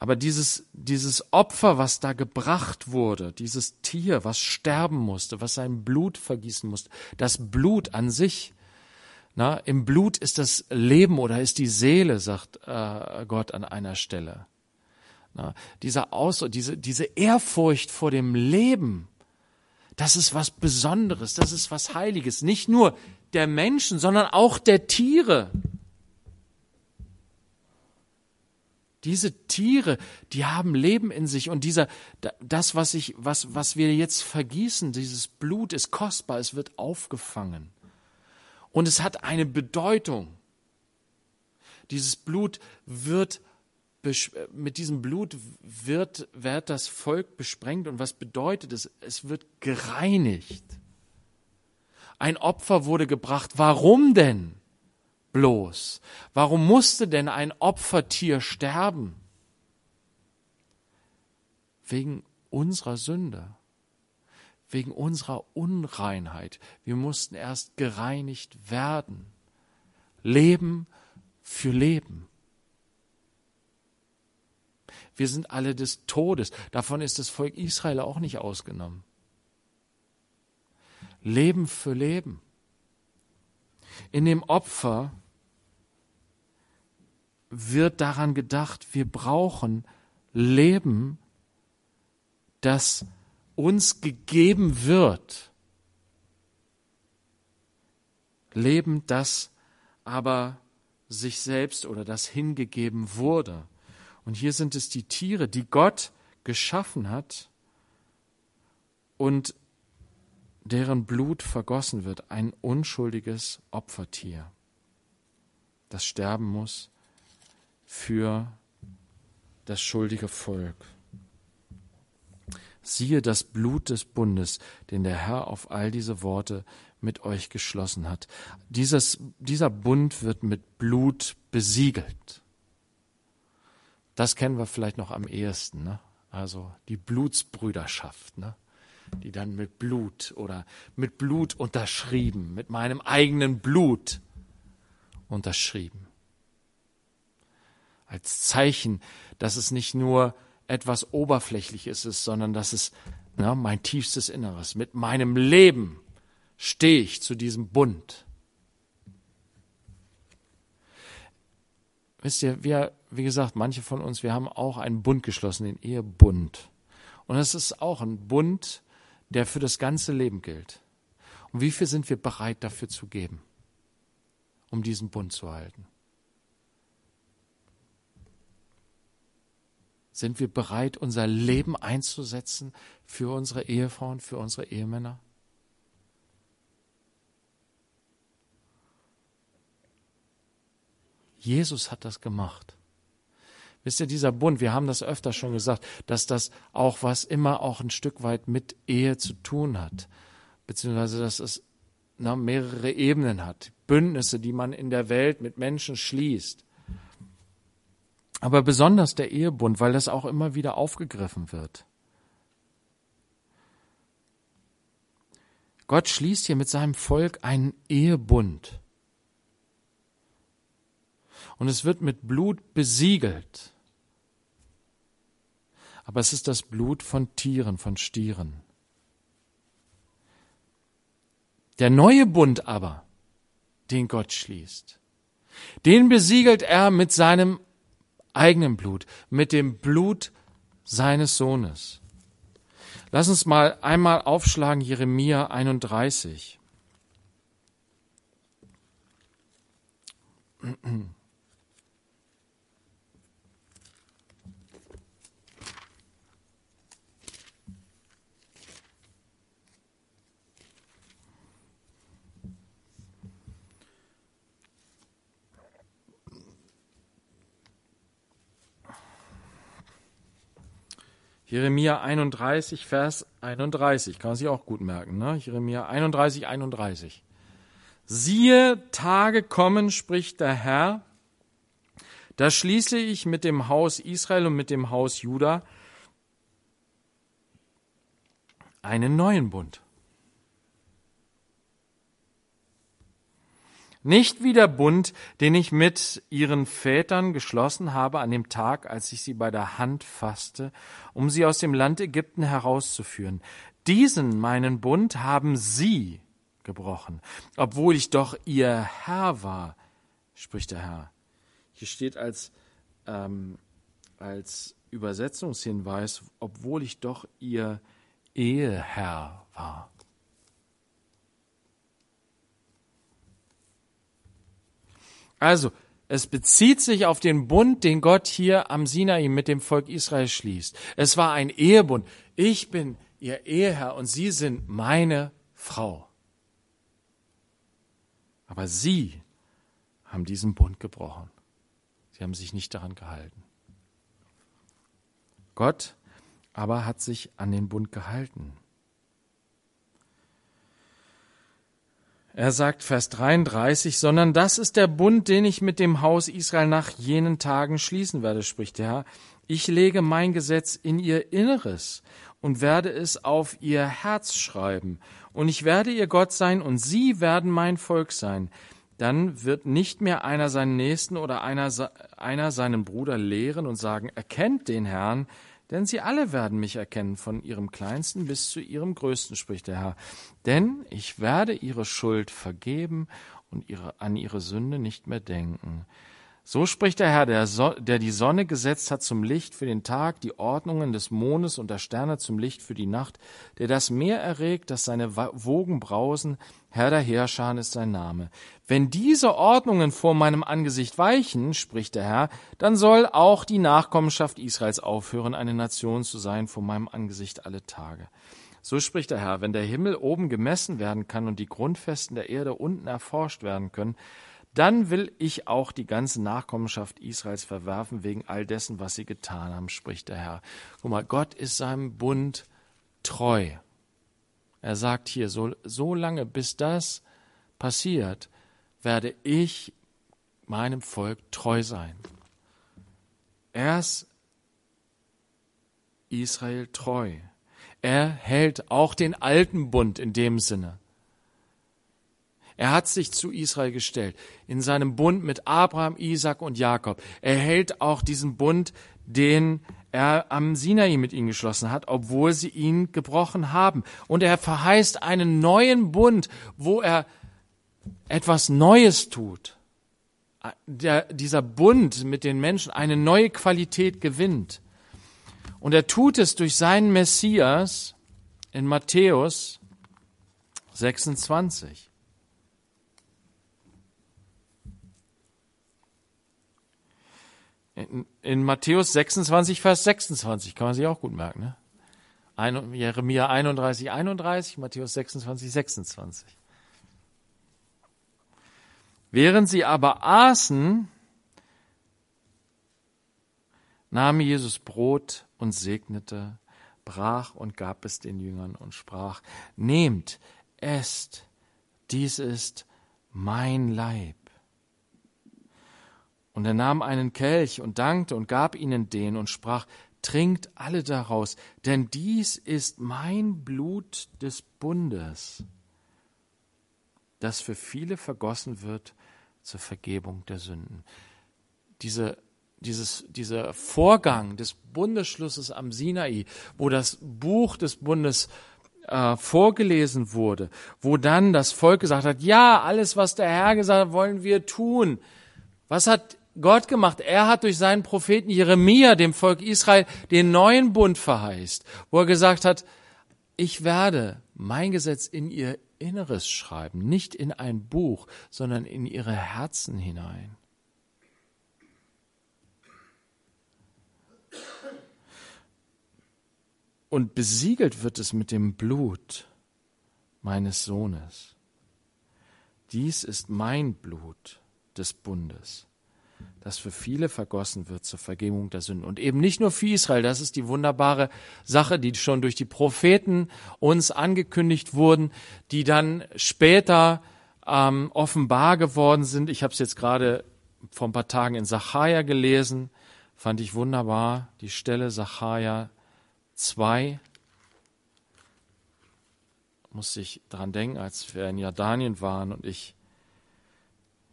Aber dieses, dieses Opfer, was da gebracht wurde, dieses Tier, was sterben musste, was sein Blut vergießen musste, das Blut an sich, na, im Blut ist das Leben oder ist die Seele, sagt äh, Gott an einer Stelle. Na, dieser Aus, diese, diese Ehrfurcht vor dem Leben, das ist was Besonderes, das ist was Heiliges. Nicht nur der Menschen, sondern auch der Tiere. Diese Tiere, die haben Leben in sich und dieser, das, was ich, was, was wir jetzt vergießen, dieses Blut ist kostbar, es wird aufgefangen. Und es hat eine Bedeutung. Dieses Blut wird, mit diesem Blut wird, wird das Volk besprengt. Und was bedeutet es? Es wird gereinigt. Ein Opfer wurde gebracht. Warum denn bloß? Warum musste denn ein Opfertier sterben? Wegen unserer Sünde wegen unserer Unreinheit. Wir mussten erst gereinigt werden. Leben für Leben. Wir sind alle des Todes. Davon ist das Volk Israel auch nicht ausgenommen. Leben für Leben. In dem Opfer wird daran gedacht, wir brauchen Leben, das uns gegeben wird. Leben, das aber sich selbst oder das hingegeben wurde. Und hier sind es die Tiere, die Gott geschaffen hat und deren Blut vergossen wird, ein unschuldiges Opfertier, das sterben muss für das schuldige Volk siehe das Blut des Bundes, den der Herr auf all diese Worte mit euch geschlossen hat. Dieses, dieser Bund wird mit Blut besiegelt. Das kennen wir vielleicht noch am ehesten, ne? also die Blutsbrüderschaft, ne? die dann mit Blut oder mit Blut unterschrieben, mit meinem eigenen Blut unterschrieben. Als Zeichen, dass es nicht nur etwas Oberflächliches ist, sondern dass es na, mein tiefstes Inneres. Mit meinem Leben stehe ich zu diesem Bund. Wisst ihr, wir, wie gesagt, manche von uns, wir haben auch einen Bund geschlossen, den Ehebund. Und es ist auch ein Bund, der für das ganze Leben gilt. Und wie viel sind wir bereit dafür zu geben, um diesen Bund zu halten? Sind wir bereit, unser Leben einzusetzen für unsere Ehefrauen, für unsere Ehemänner? Jesus hat das gemacht. Wisst ihr, dieser Bund, wir haben das öfter schon gesagt, dass das auch was immer auch ein Stück weit mit Ehe zu tun hat, beziehungsweise dass es na, mehrere Ebenen hat, Bündnisse, die man in der Welt mit Menschen schließt. Aber besonders der Ehebund, weil das auch immer wieder aufgegriffen wird. Gott schließt hier mit seinem Volk einen Ehebund und es wird mit Blut besiegelt. Aber es ist das Blut von Tieren, von Stieren. Der neue Bund aber, den Gott schließt, den besiegelt er mit seinem eigenen Blut, mit dem Blut seines Sohnes. Lass uns mal einmal aufschlagen Jeremia 31. Jeremia 31, Vers 31, kann man sich auch gut merken, ne? Jeremia 31, 31. Siehe, Tage kommen, spricht der Herr, da schließe ich mit dem Haus Israel und mit dem Haus Juda einen neuen Bund. Nicht wie der Bund, den ich mit ihren Vätern geschlossen habe an dem Tag, als ich sie bei der Hand fasste, um sie aus dem Land Ägypten herauszuführen. Diesen meinen Bund haben sie gebrochen, obwohl ich doch ihr Herr war, spricht der Herr. Hier steht als, ähm, als Übersetzungshinweis, obwohl ich doch ihr Eheherr war. Also, es bezieht sich auf den Bund, den Gott hier am Sinai mit dem Volk Israel schließt. Es war ein Ehebund. Ich bin ihr Eheherr und Sie sind meine Frau. Aber Sie haben diesen Bund gebrochen. Sie haben sich nicht daran gehalten. Gott aber hat sich an den Bund gehalten. Er sagt Vers 33, sondern das ist der Bund, den ich mit dem Haus Israel nach jenen Tagen schließen werde, spricht der Herr. Ich lege mein Gesetz in ihr Inneres und werde es auf ihr Herz schreiben. Und ich werde ihr Gott sein und sie werden mein Volk sein. Dann wird nicht mehr einer seinen Nächsten oder einer, einer seinen Bruder lehren und sagen, erkennt den Herrn, denn sie alle werden mich erkennen, von ihrem kleinsten bis zu ihrem größten, spricht der Herr. Denn ich werde ihre Schuld vergeben und ihre, an ihre Sünde nicht mehr denken. So spricht der Herr, der, so der die Sonne gesetzt hat zum Licht für den Tag, die Ordnungen des Mondes und der Sterne zum Licht für die Nacht, der das Meer erregt, dass seine Wogen brausen, Herr der Heerscharen ist sein Name. Wenn diese Ordnungen vor meinem Angesicht weichen, spricht der Herr, dann soll auch die Nachkommenschaft Israels aufhören, eine Nation zu sein vor meinem Angesicht alle Tage. So spricht der Herr, wenn der Himmel oben gemessen werden kann und die Grundfesten der Erde unten erforscht werden können, dann will ich auch die ganze Nachkommenschaft Israels verwerfen wegen all dessen, was sie getan haben, spricht der Herr. Guck mal, Gott ist seinem Bund treu. Er sagt hier, so, so lange bis das passiert, werde ich meinem Volk treu sein. Er ist Israel treu. Er hält auch den alten Bund in dem Sinne. Er hat sich zu Israel gestellt, in seinem Bund mit Abraham, Isaac und Jakob. Er hält auch diesen Bund, den er am Sinai mit ihnen geschlossen hat, obwohl sie ihn gebrochen haben. Und er verheißt einen neuen Bund, wo er etwas Neues tut. der, dieser Bund mit den Menschen eine neue Qualität gewinnt. Und er tut es durch seinen Messias in Matthäus 26. In, in, Matthäus 26, Vers 26, kann man sich auch gut merken. Ne? Ein, Jeremia 31, 31, Matthäus 26, 26. Während sie aber aßen, nahm Jesus Brot und segnete, brach und gab es den Jüngern und sprach, nehmt, esst, dies ist mein Leib. Und er nahm einen Kelch und dankte und gab ihnen den und sprach, trinkt alle daraus, denn dies ist mein Blut des Bundes, das für viele vergossen wird zur Vergebung der Sünden. Diese, dieses, dieser Vorgang des Bundesschlusses am Sinai, wo das Buch des Bundes äh, vorgelesen wurde, wo dann das Volk gesagt hat, ja, alles, was der Herr gesagt hat, wollen wir tun. Was hat Gott gemacht? Er hat durch seinen Propheten Jeremia dem Volk Israel den neuen Bund verheißt, wo er gesagt hat, ich werde mein Gesetz in ihr Inneres schreiben, nicht in ein Buch, sondern in ihre Herzen hinein. Und besiegelt wird es mit dem Blut meines Sohnes. Dies ist mein Blut des Bundes das für viele vergossen wird zur Vergebung der Sünden. Und eben nicht nur für Israel, das ist die wunderbare Sache, die schon durch die Propheten uns angekündigt wurden, die dann später ähm, offenbar geworden sind. Ich habe es jetzt gerade vor ein paar Tagen in Sacharja gelesen, fand ich wunderbar, die Stelle Sacharja 2. Musste ich dran denken, als wir in Jordanien waren und ich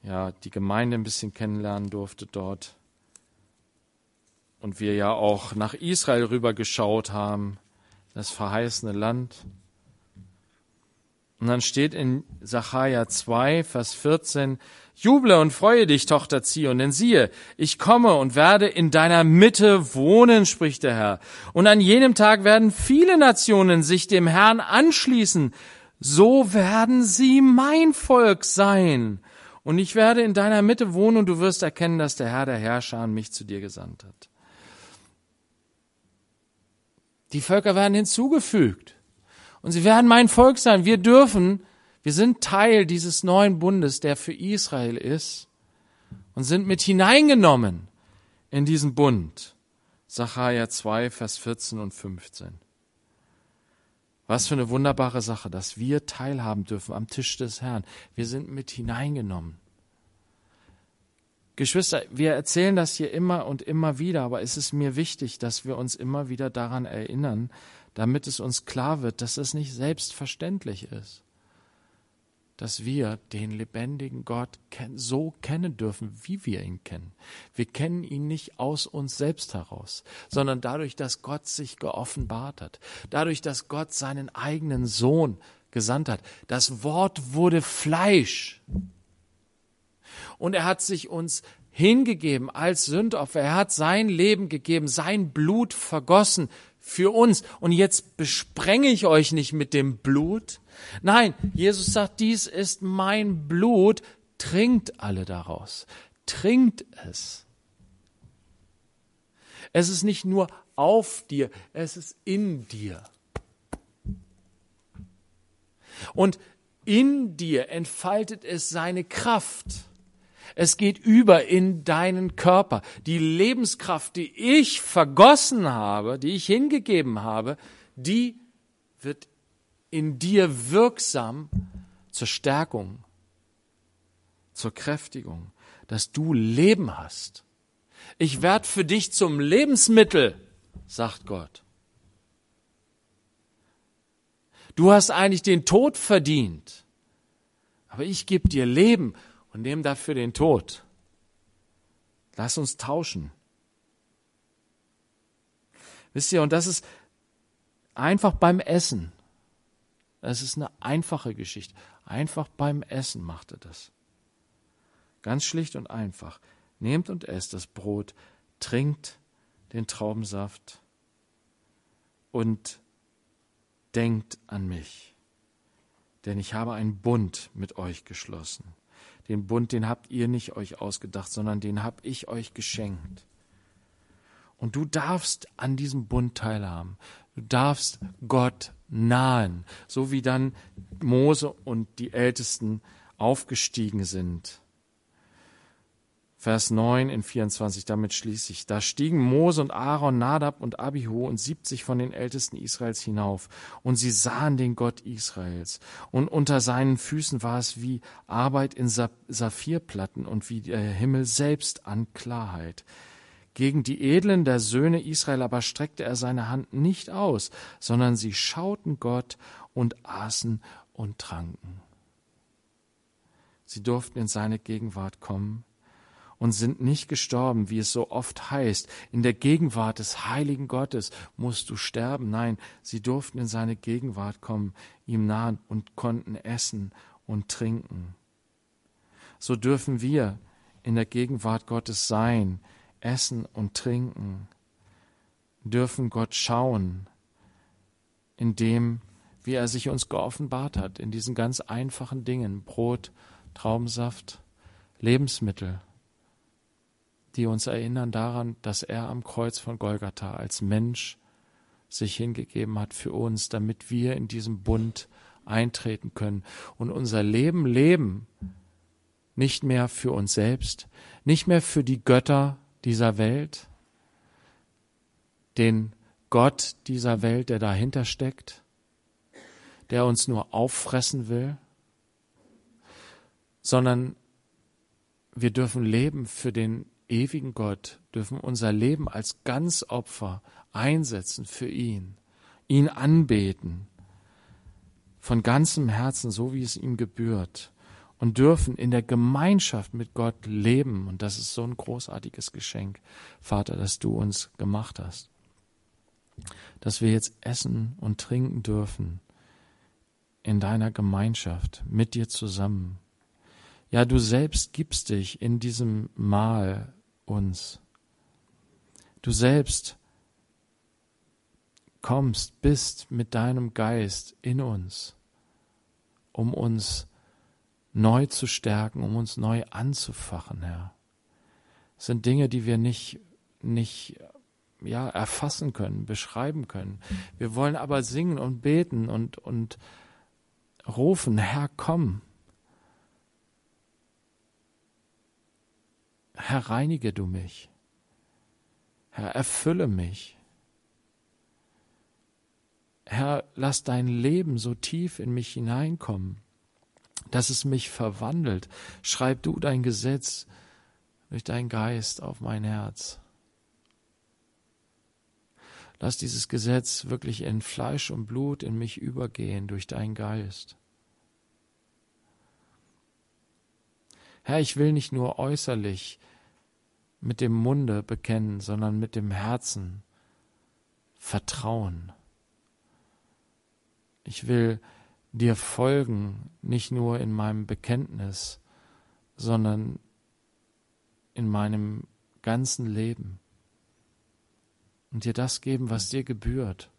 ja, die Gemeinde ein bisschen kennenlernen durfte dort. Und wir ja auch nach Israel rübergeschaut haben, das verheißene Land. Und dann steht in Sacharja 2, Vers 14, Juble und freue dich, Tochter Zion, denn siehe, ich komme und werde in deiner Mitte wohnen, spricht der Herr. Und an jenem Tag werden viele Nationen sich dem Herrn anschließen. So werden sie mein Volk sein. Und ich werde in deiner Mitte wohnen und du wirst erkennen, dass der Herr der Herrscher mich zu dir gesandt hat. Die Völker werden hinzugefügt. Und sie werden mein Volk sein. Wir dürfen, wir sind Teil dieses neuen Bundes, der für Israel ist und sind mit hineingenommen in diesen Bund. Sacharja 2, Vers 14 und 15. Was für eine wunderbare Sache, dass wir teilhaben dürfen am Tisch des Herrn. Wir sind mit hineingenommen. Geschwister, wir erzählen das hier immer und immer wieder, aber es ist mir wichtig, dass wir uns immer wieder daran erinnern, damit es uns klar wird, dass es nicht selbstverständlich ist, dass wir den lebendigen Gott so kennen dürfen, wie wir ihn kennen. Wir kennen ihn nicht aus uns selbst heraus, sondern dadurch, dass Gott sich geoffenbart hat, dadurch, dass Gott seinen eigenen Sohn gesandt hat. Das Wort wurde Fleisch. Und er hat sich uns hingegeben als Sündopfer. Er hat sein Leben gegeben, sein Blut vergossen für uns. Und jetzt besprenge ich euch nicht mit dem Blut, Nein, Jesus sagt, dies ist mein Blut, trinkt alle daraus. Trinkt es. Es ist nicht nur auf dir, es ist in dir. Und in dir entfaltet es seine Kraft. Es geht über in deinen Körper. Die Lebenskraft, die ich vergossen habe, die ich hingegeben habe, die wird in dir wirksam zur Stärkung, zur Kräftigung, dass du Leben hast. Ich werde für dich zum Lebensmittel, sagt Gott. Du hast eigentlich den Tod verdient, aber ich gebe dir Leben und nehme dafür den Tod. Lass uns tauschen. Wisst ihr, und das ist einfach beim Essen. Es ist eine einfache Geschichte. Einfach beim Essen macht er das. Ganz schlicht und einfach. Nehmt und esst das Brot, trinkt den Traubensaft und denkt an mich. Denn ich habe einen Bund mit euch geschlossen. Den Bund, den habt ihr nicht euch ausgedacht, sondern den hab ich euch geschenkt. Und du darfst an diesem Bund teilhaben. Du darfst Gott nahen, so wie dann Mose und die Ältesten aufgestiegen sind. Vers 9 in 24, damit schließe ich. Da stiegen Mose und Aaron, Nadab und Abihu und 70 von den Ältesten Israels hinauf. Und sie sahen den Gott Israels. Und unter seinen Füßen war es wie Arbeit in Saphirplatten und wie der Himmel selbst an Klarheit. Gegen die Edlen der Söhne Israel aber streckte er seine Hand nicht aus, sondern sie schauten Gott und aßen und tranken. Sie durften in seine Gegenwart kommen und sind nicht gestorben, wie es so oft heißt. In der Gegenwart des heiligen Gottes musst du sterben. Nein, sie durften in seine Gegenwart kommen, ihm nahen und konnten essen und trinken. So dürfen wir in der Gegenwart Gottes sein, essen und trinken, dürfen Gott schauen, in dem, wie er sich uns geoffenbart hat, in diesen ganz einfachen Dingen, Brot, Traumsaft, Lebensmittel, die uns erinnern daran, dass er am Kreuz von Golgatha als Mensch sich hingegeben hat für uns, damit wir in diesem Bund eintreten können und unser Leben leben, nicht mehr für uns selbst, nicht mehr für die Götter dieser Welt, den Gott dieser Welt, der dahinter steckt, der uns nur auffressen will, sondern wir dürfen leben für den ewigen Gott, dürfen unser Leben als Ganzopfer einsetzen für ihn, ihn anbeten, von ganzem Herzen, so wie es ihm gebührt und dürfen in der Gemeinschaft mit Gott leben. Und das ist so ein großartiges Geschenk, Vater, dass du uns gemacht hast. Dass wir jetzt essen und trinken dürfen in deiner Gemeinschaft, mit dir zusammen. Ja, du selbst gibst dich in diesem Mahl uns. Du selbst kommst, bist mit deinem Geist in uns, um uns neu zu stärken, um uns neu anzufachen, Herr. Das sind Dinge, die wir nicht, nicht ja, erfassen können, beschreiben können. Wir wollen aber singen und beten und, und rufen, Herr, komm. Herr, reinige du mich. Herr, erfülle mich. Herr, lass dein Leben so tief in mich hineinkommen dass es mich verwandelt. Schreib du dein Gesetz durch deinen Geist auf mein Herz. Lass dieses Gesetz wirklich in Fleisch und Blut in mich übergehen durch deinen Geist. Herr, ich will nicht nur äußerlich mit dem Munde bekennen, sondern mit dem Herzen vertrauen. Ich will dir folgen, nicht nur in meinem Bekenntnis, sondern in meinem ganzen Leben und dir das geben, was dir gebührt.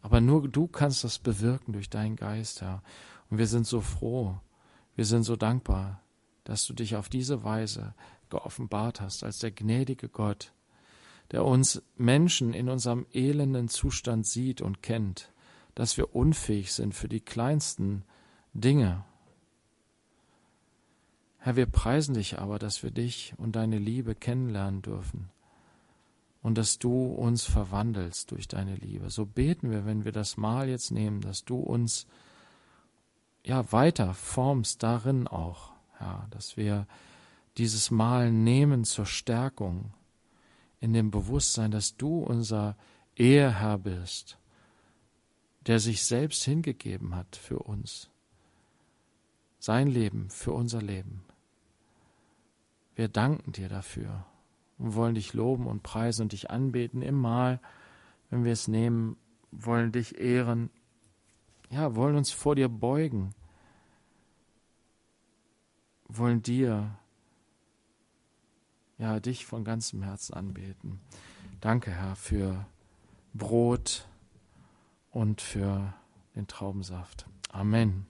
Aber nur du kannst das bewirken durch deinen Geist, Herr. Und wir sind so froh, wir sind so dankbar, dass du dich auf diese Weise geoffenbart hast als der gnädige Gott, der uns Menschen in unserem elenden Zustand sieht und kennt dass wir unfähig sind für die kleinsten Dinge. Herr, wir preisen dich aber, dass wir dich und deine Liebe kennenlernen dürfen und dass du uns verwandelst durch deine Liebe. So beten wir, wenn wir das Mahl jetzt nehmen, dass du uns ja weiter formst darin auch, Herr, dass wir dieses Mahl nehmen zur Stärkung in dem Bewusstsein, dass du unser Eheherr bist der sich selbst hingegeben hat für uns. Sein Leben für unser Leben. Wir danken dir dafür und wollen dich loben und preisen und dich anbeten im Mahl, wenn wir es nehmen, wollen dich ehren, ja, wollen uns vor dir beugen, wollen dir, ja, dich von ganzem Herzen anbeten. Danke, Herr, für Brot und für den Traubensaft. Amen.